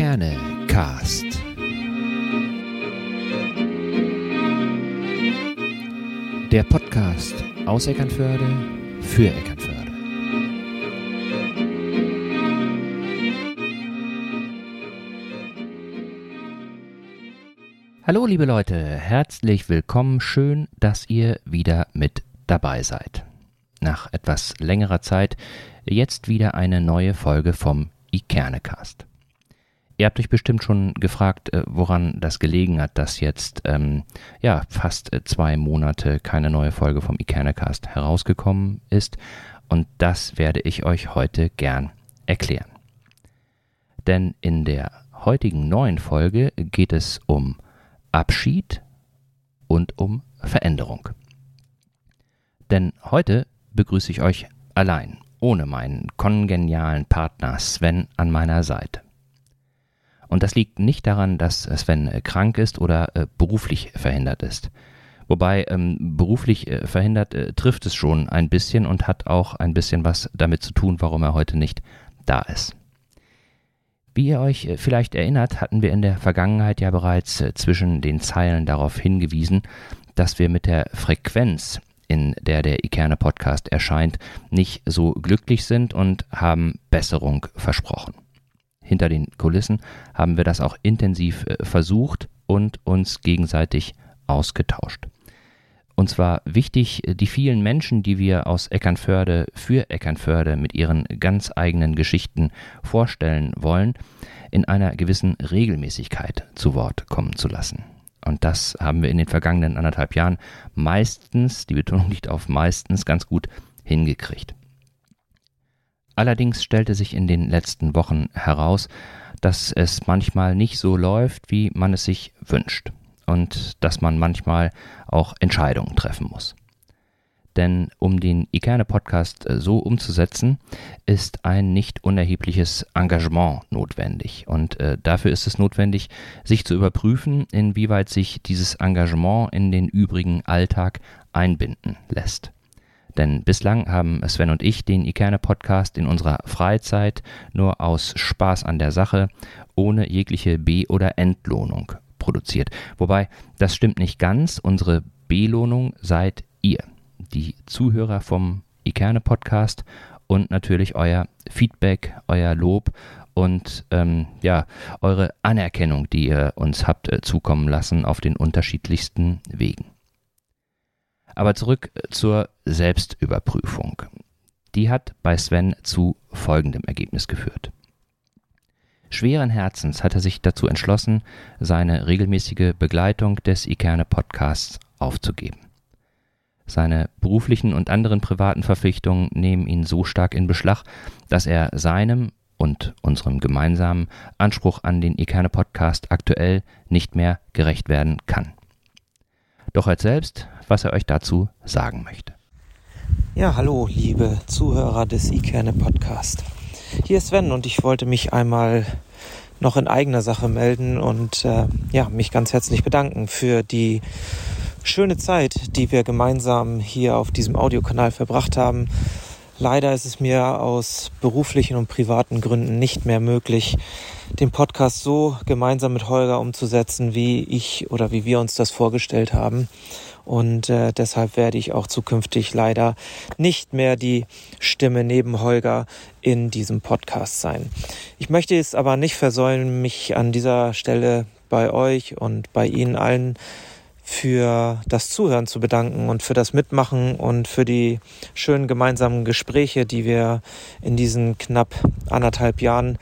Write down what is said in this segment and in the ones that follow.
Ikerne Cast. Der Podcast aus Eckernförde für Eckernförde. Hallo liebe Leute, herzlich willkommen, schön, dass ihr wieder mit dabei seid. Nach etwas längerer Zeit jetzt wieder eine neue Folge vom Ikernecast. Ihr habt euch bestimmt schon gefragt, äh, woran das gelegen hat, dass jetzt ähm, ja fast äh, zwei Monate keine neue Folge vom Ikernecast herausgekommen ist. Und das werde ich euch heute gern erklären. Denn in der heutigen neuen Folge geht es um Abschied und um Veränderung. Denn heute begrüße ich euch allein, ohne meinen kongenialen Partner Sven an meiner Seite. Und das liegt nicht daran, dass Sven äh, krank ist oder äh, beruflich verhindert ist. Wobei ähm, beruflich äh, verhindert äh, trifft es schon ein bisschen und hat auch ein bisschen was damit zu tun, warum er heute nicht da ist. Wie ihr euch äh, vielleicht erinnert, hatten wir in der Vergangenheit ja bereits zwischen den Zeilen darauf hingewiesen, dass wir mit der Frequenz, in der der Ikerne Podcast erscheint, nicht so glücklich sind und haben Besserung versprochen hinter den Kulissen haben wir das auch intensiv äh, versucht und uns gegenseitig ausgetauscht. Und zwar wichtig, äh, die vielen Menschen, die wir aus Eckernförde für Eckernförde mit ihren ganz eigenen Geschichten vorstellen wollen, in einer gewissen Regelmäßigkeit zu Wort kommen zu lassen. Und das haben wir in den vergangenen anderthalb Jahren meistens, die Betonung liegt auf meistens, ganz gut hingekriegt. Allerdings stellte sich in den letzten Wochen heraus, dass es manchmal nicht so läuft, wie man es sich wünscht und dass man manchmal auch Entscheidungen treffen muss. Denn um den Ikerne-Podcast äh, so umzusetzen, ist ein nicht unerhebliches Engagement notwendig. Und äh, dafür ist es notwendig, sich zu überprüfen, inwieweit sich dieses Engagement in den übrigen Alltag einbinden lässt. Denn bislang haben Sven und ich den Ikerne-Podcast in unserer Freizeit nur aus Spaß an der Sache, ohne jegliche B- oder Entlohnung produziert. Wobei, das stimmt nicht ganz. Unsere Belohnung seid ihr, die Zuhörer vom Ikerne-Podcast und natürlich euer Feedback, euer Lob und ähm, ja, eure Anerkennung, die ihr uns habt äh, zukommen lassen auf den unterschiedlichsten Wegen. Aber zurück äh, zur Selbstüberprüfung. Die hat bei Sven zu folgendem Ergebnis geführt. Schweren Herzens hat er sich dazu entschlossen, seine regelmäßige Begleitung des Ikerne Podcasts aufzugeben. Seine beruflichen und anderen privaten Verpflichtungen nehmen ihn so stark in Beschlag, dass er seinem und unserem gemeinsamen Anspruch an den Ikerne Podcast aktuell nicht mehr gerecht werden kann. Doch hört selbst, was er euch dazu sagen möchte. Ja, hallo, liebe Zuhörer des iKerne Podcast. Hier ist Sven und ich wollte mich einmal noch in eigener Sache melden und äh, ja, mich ganz herzlich bedanken für die schöne Zeit, die wir gemeinsam hier auf diesem Audiokanal verbracht haben. Leider ist es mir aus beruflichen und privaten Gründen nicht mehr möglich, den Podcast so gemeinsam mit Holger umzusetzen, wie ich oder wie wir uns das vorgestellt haben. Und äh, deshalb werde ich auch zukünftig leider nicht mehr die Stimme neben Holger in diesem Podcast sein. Ich möchte es aber nicht versäumen, mich an dieser Stelle bei euch und bei Ihnen allen für das Zuhören zu bedanken und für das Mitmachen und für die schönen gemeinsamen Gespräche, die wir in diesen knapp anderthalb Jahren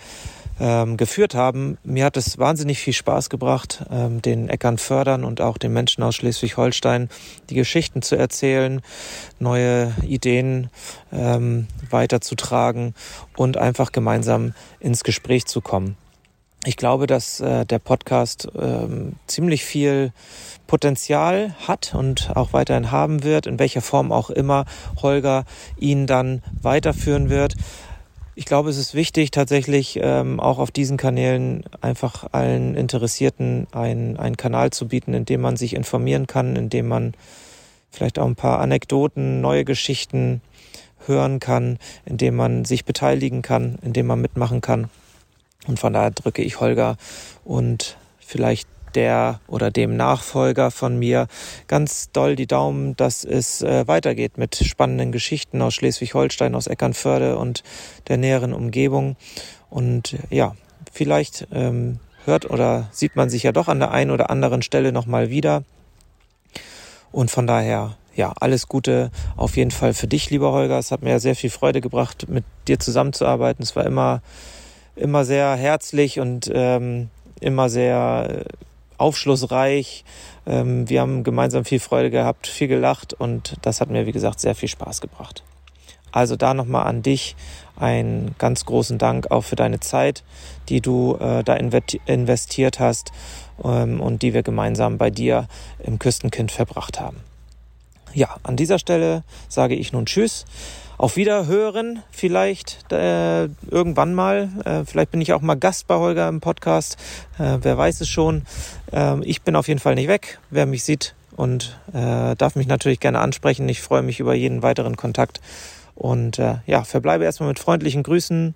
ähm, geführt haben. Mir hat es wahnsinnig viel Spaß gebracht, ähm, den Äckern fördern und auch den Menschen aus Schleswig-Holstein die Geschichten zu erzählen, neue Ideen ähm, weiterzutragen und einfach gemeinsam ins Gespräch zu kommen. Ich glaube, dass äh, der Podcast ähm, ziemlich viel Potenzial hat und auch weiterhin haben wird, in welcher Form auch immer Holger ihn dann weiterführen wird. Ich glaube, es ist wichtig, tatsächlich ähm, auch auf diesen Kanälen einfach allen Interessierten einen, einen Kanal zu bieten, in dem man sich informieren kann, in dem man vielleicht auch ein paar Anekdoten, neue Geschichten hören kann, in dem man sich beteiligen kann, in dem man mitmachen kann. Und von daher drücke ich Holger und vielleicht der oder dem Nachfolger von mir ganz doll die Daumen, dass es äh, weitergeht mit spannenden Geschichten aus Schleswig-Holstein, aus Eckernförde und der näheren Umgebung. Und ja, vielleicht ähm, hört oder sieht man sich ja doch an der einen oder anderen Stelle nochmal wieder. Und von daher, ja, alles Gute auf jeden Fall für dich, lieber Holger. Es hat mir sehr viel Freude gebracht, mit dir zusammenzuarbeiten. Es war immer, immer sehr herzlich und ähm, immer sehr aufschlussreich. Ähm, wir haben gemeinsam viel Freude gehabt, viel gelacht und das hat mir, wie gesagt, sehr viel Spaß gebracht. Also da nochmal an dich einen ganz großen Dank auch für deine Zeit, die du äh, da investiert hast ähm, und die wir gemeinsam bei dir im Küstenkind verbracht haben. Ja, an dieser Stelle sage ich nun Tschüss auf Wiederhören vielleicht äh, irgendwann mal. Äh, vielleicht bin ich auch mal Gast bei Holger im Podcast. Äh, wer weiß es schon. Ähm, ich bin auf jeden Fall nicht weg. Wer mich sieht und äh, darf mich natürlich gerne ansprechen. Ich freue mich über jeden weiteren Kontakt. Und äh, ja, verbleibe erstmal mit freundlichen Grüßen.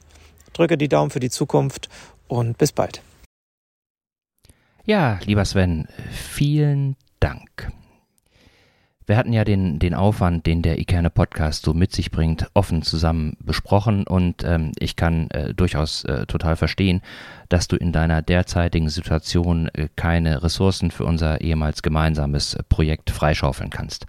Drücke die Daumen für die Zukunft und bis bald. Ja, lieber Sven, vielen Dank. Wir hatten ja den, den Aufwand, den der Ikerne Podcast so mit sich bringt, offen zusammen besprochen und ähm, ich kann äh, durchaus äh, total verstehen, dass du in deiner derzeitigen Situation äh, keine Ressourcen für unser ehemals gemeinsames äh, Projekt freischaufeln kannst.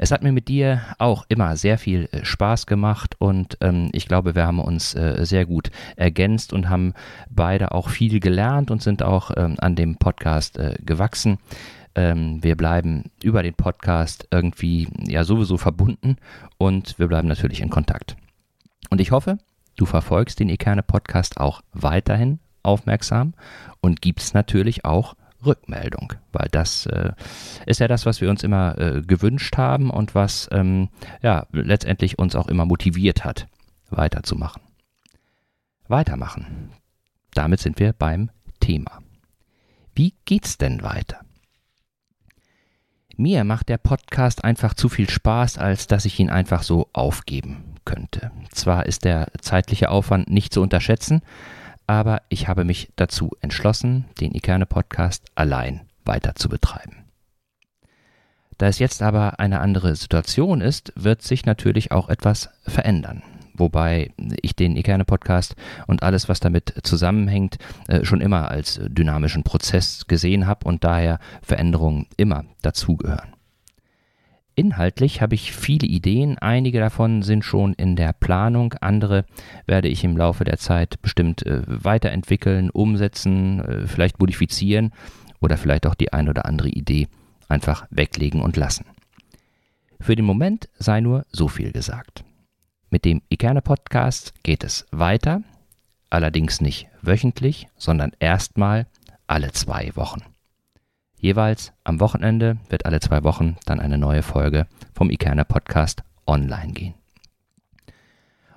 Es hat mir mit dir auch immer sehr viel äh, Spaß gemacht und ähm, ich glaube, wir haben uns äh, sehr gut ergänzt und haben beide auch viel gelernt und sind auch ähm, an dem Podcast äh, gewachsen. Ähm, wir bleiben über den Podcast irgendwie ja sowieso verbunden und wir bleiben natürlich in Kontakt. Und ich hoffe, du verfolgst den Ekerne Podcast auch weiterhin aufmerksam und gibst natürlich auch Rückmeldung, weil das äh, ist ja das, was wir uns immer äh, gewünscht haben und was ähm, ja letztendlich uns auch immer motiviert hat, weiterzumachen. Weitermachen. Damit sind wir beim Thema. Wie geht's denn weiter? Mir macht der Podcast einfach zu viel Spaß, als dass ich ihn einfach so aufgeben könnte. Zwar ist der zeitliche Aufwand nicht zu unterschätzen, aber ich habe mich dazu entschlossen, den Ikerne Podcast allein weiter zu betreiben. Da es jetzt aber eine andere Situation ist, wird sich natürlich auch etwas verändern wobei ich den Ikerne Podcast und alles, was damit zusammenhängt, äh, schon immer als dynamischen Prozess gesehen habe und daher Veränderungen immer dazugehören. Inhaltlich habe ich viele Ideen, einige davon sind schon in der Planung, andere werde ich im Laufe der Zeit bestimmt äh, weiterentwickeln, umsetzen, äh, vielleicht modifizieren oder vielleicht auch die ein oder andere Idee einfach weglegen und lassen. Für den Moment sei nur so viel gesagt. Mit dem Ikerne Podcast geht es weiter, allerdings nicht wöchentlich, sondern erstmal alle zwei Wochen. Jeweils am Wochenende wird alle zwei Wochen dann eine neue Folge vom Ikerne Podcast online gehen.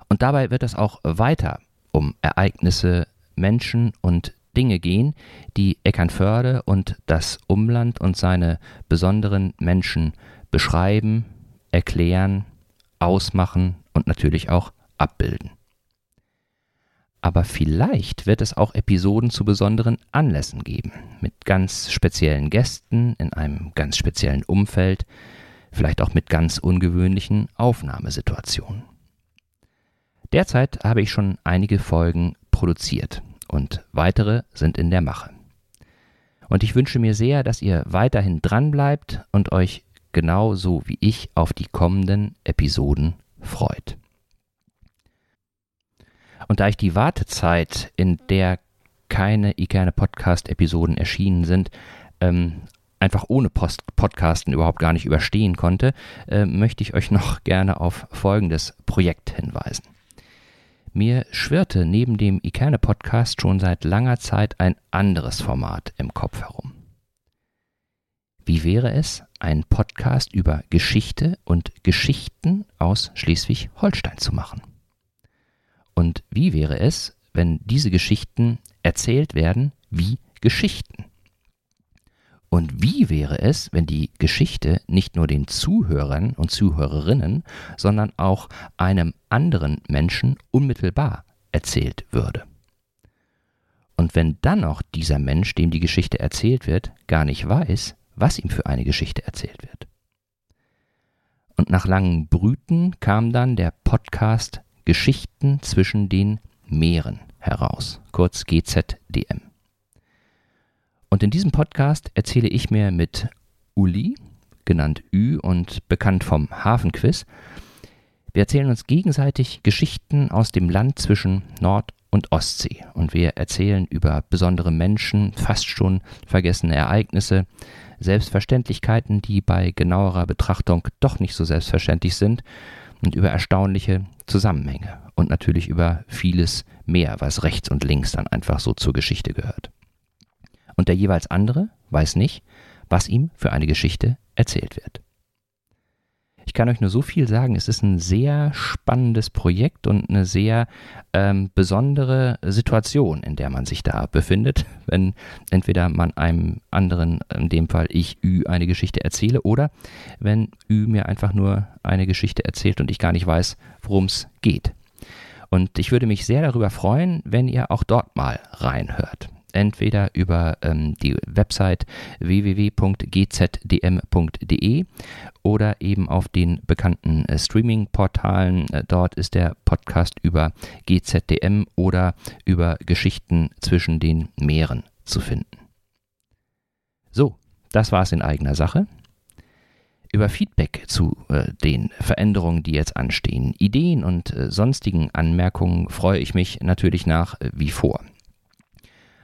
Und dabei wird es auch weiter um Ereignisse, Menschen und Dinge gehen, die Eckernförde und das Umland und seine besonderen Menschen beschreiben, erklären, ausmachen und natürlich auch abbilden. Aber vielleicht wird es auch Episoden zu besonderen Anlässen geben, mit ganz speziellen Gästen in einem ganz speziellen Umfeld, vielleicht auch mit ganz ungewöhnlichen Aufnahmesituationen. Derzeit habe ich schon einige Folgen produziert und weitere sind in der Mache. Und ich wünsche mir sehr, dass ihr weiterhin dranbleibt und euch genauso wie ich auf die kommenden Episoden freut. Und da ich die Wartezeit, in der keine Ikerne Podcast-Episoden erschienen sind, ähm, einfach ohne Post Podcasten überhaupt gar nicht überstehen konnte, äh, möchte ich euch noch gerne auf folgendes Projekt hinweisen. Mir schwirrte neben dem Ikerne Podcast schon seit langer Zeit ein anderes Format im Kopf herum. Wie wäre es, einen Podcast über Geschichte und Geschichten aus Schleswig-Holstein zu machen? Und wie wäre es, wenn diese Geschichten erzählt werden wie Geschichten? Und wie wäre es, wenn die Geschichte nicht nur den Zuhörern und Zuhörerinnen, sondern auch einem anderen Menschen unmittelbar erzählt würde? Und wenn dann noch dieser Mensch, dem die Geschichte erzählt wird, gar nicht weiß, was ihm für eine Geschichte erzählt wird. Und nach langem Brüten kam dann der Podcast Geschichten zwischen den Meeren heraus, kurz GZDM. Und in diesem Podcast erzähle ich mir mit Uli, genannt Ü und bekannt vom Hafenquiz, wir erzählen uns gegenseitig Geschichten aus dem Land zwischen Nord- und Ostsee und wir erzählen über besondere Menschen, fast schon vergessene Ereignisse, Selbstverständlichkeiten, die bei genauerer Betrachtung doch nicht so selbstverständlich sind und über erstaunliche Zusammenhänge und natürlich über vieles mehr, was rechts und links dann einfach so zur Geschichte gehört. Und der jeweils andere weiß nicht, was ihm für eine Geschichte erzählt wird. Ich kann euch nur so viel sagen, es ist ein sehr spannendes Projekt und eine sehr ähm, besondere Situation, in der man sich da befindet, wenn entweder man einem anderen, in dem Fall ich Ü, eine Geschichte erzähle oder wenn Ü mir einfach nur eine Geschichte erzählt und ich gar nicht weiß, worum es geht. Und ich würde mich sehr darüber freuen, wenn ihr auch dort mal reinhört entweder über ähm, die Website www.gzdm.de oder eben auf den bekannten äh, Streaming-Portalen. Äh, dort ist der Podcast über GZDM oder über Geschichten zwischen den Meeren zu finden. So, das war es in eigener Sache. Über Feedback zu äh, den Veränderungen, die jetzt anstehen, Ideen und äh, sonstigen Anmerkungen freue ich mich natürlich nach äh, wie vor.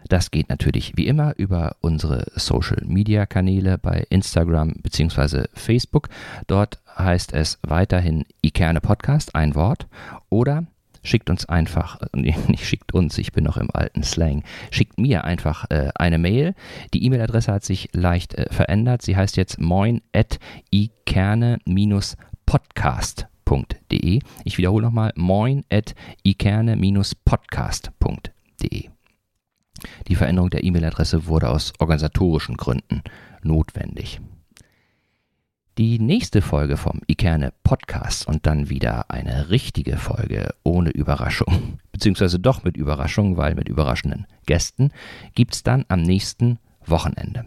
Das geht natürlich wie immer über unsere Social Media Kanäle bei Instagram bzw. Facebook. Dort heißt es weiterhin Ikerne Podcast, ein Wort. Oder schickt uns einfach, nicht schickt uns, ich bin noch im alten Slang, schickt mir einfach äh, eine Mail. Die E-Mail-Adresse hat sich leicht äh, verändert. Sie heißt jetzt moin at ikerne-podcast.de. Ich wiederhole nochmal moin at ikerne-podcast.de. Die Veränderung der E-Mail-Adresse wurde aus organisatorischen Gründen notwendig. Die nächste Folge vom Ikerne Podcast und dann wieder eine richtige Folge ohne Überraschung, beziehungsweise doch mit Überraschung, weil mit überraschenden Gästen, gibt es dann am nächsten Wochenende.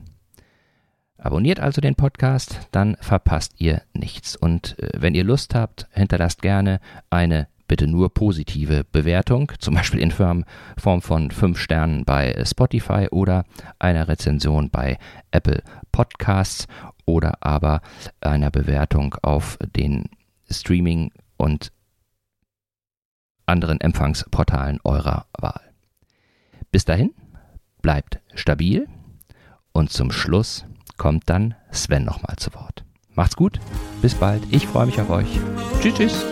Abonniert also den Podcast, dann verpasst ihr nichts. Und äh, wenn ihr Lust habt, hinterlasst gerne eine bitte nur positive Bewertung, zum Beispiel in Form von 5 Sternen bei Spotify oder einer Rezension bei Apple Podcasts oder aber einer Bewertung auf den Streaming- und anderen Empfangsportalen eurer Wahl. Bis dahin, bleibt stabil und zum Schluss kommt dann Sven nochmal zu Wort. Macht's gut, bis bald, ich freue mich auf euch. Tschüss, tschüss.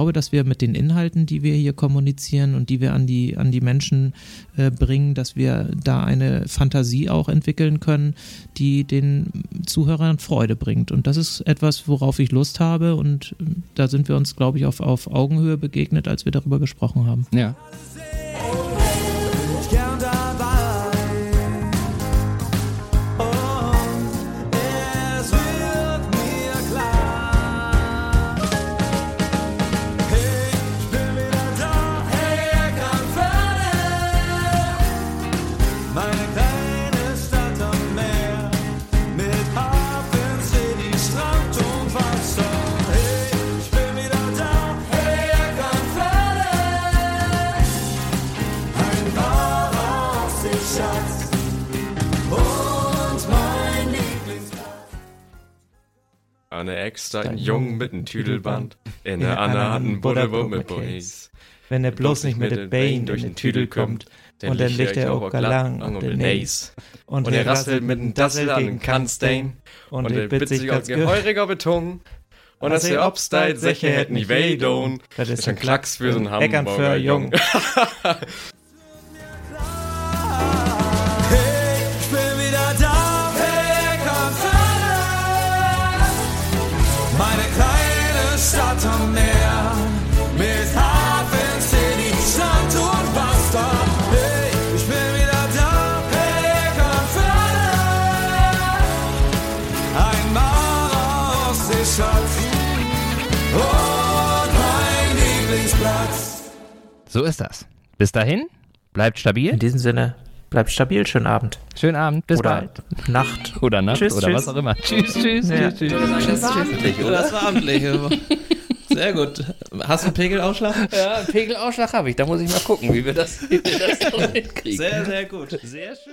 Glaube, dass wir mit den Inhalten, die wir hier kommunizieren und die wir an die, an die Menschen äh, bringen, dass wir da eine Fantasie auch entwickeln können, die den Zuhörern Freude bringt. Und das ist etwas, worauf ich Lust habe und äh, da sind wir uns, glaube ich, auf, auf Augenhöhe begegnet, als wir darüber gesprochen haben. Ja. Ein Jung mit nem Tüdelband, in der Anne hat ein Butterbund mit Boys. Wenn er bloß nicht mit der Bein durch den Tüdel kommt, und dann liegt er auch galang um den Nace. Und er rasselt mit dem Dassel an den Kannstein, und er bittet sich als geheuriger Beton, Und als der Obsteit sicher hätt nicht weh doen. Das ist ein Klacks für so'n Hamburger Jung. So ist das. Bis dahin, bleibt stabil. In diesem Sinne, bleibt stabil, schönen Abend. Schönen Abend, bis Oder bald. Nacht. Oder Nacht Tschüss, oder tschüss. was auch immer. Tschüss, tschüss, Ja. tschüss, tschüss. Das war amtlich, oder? Das war amtlich. Sehr gut. Hast du einen Pegelausschlag? Ja, einen Pegelausschlag habe ich. Da muss ich mal gucken, wie wir das, wie wir das so hinkriegen. Sehr, sehr gut. Sehr schön.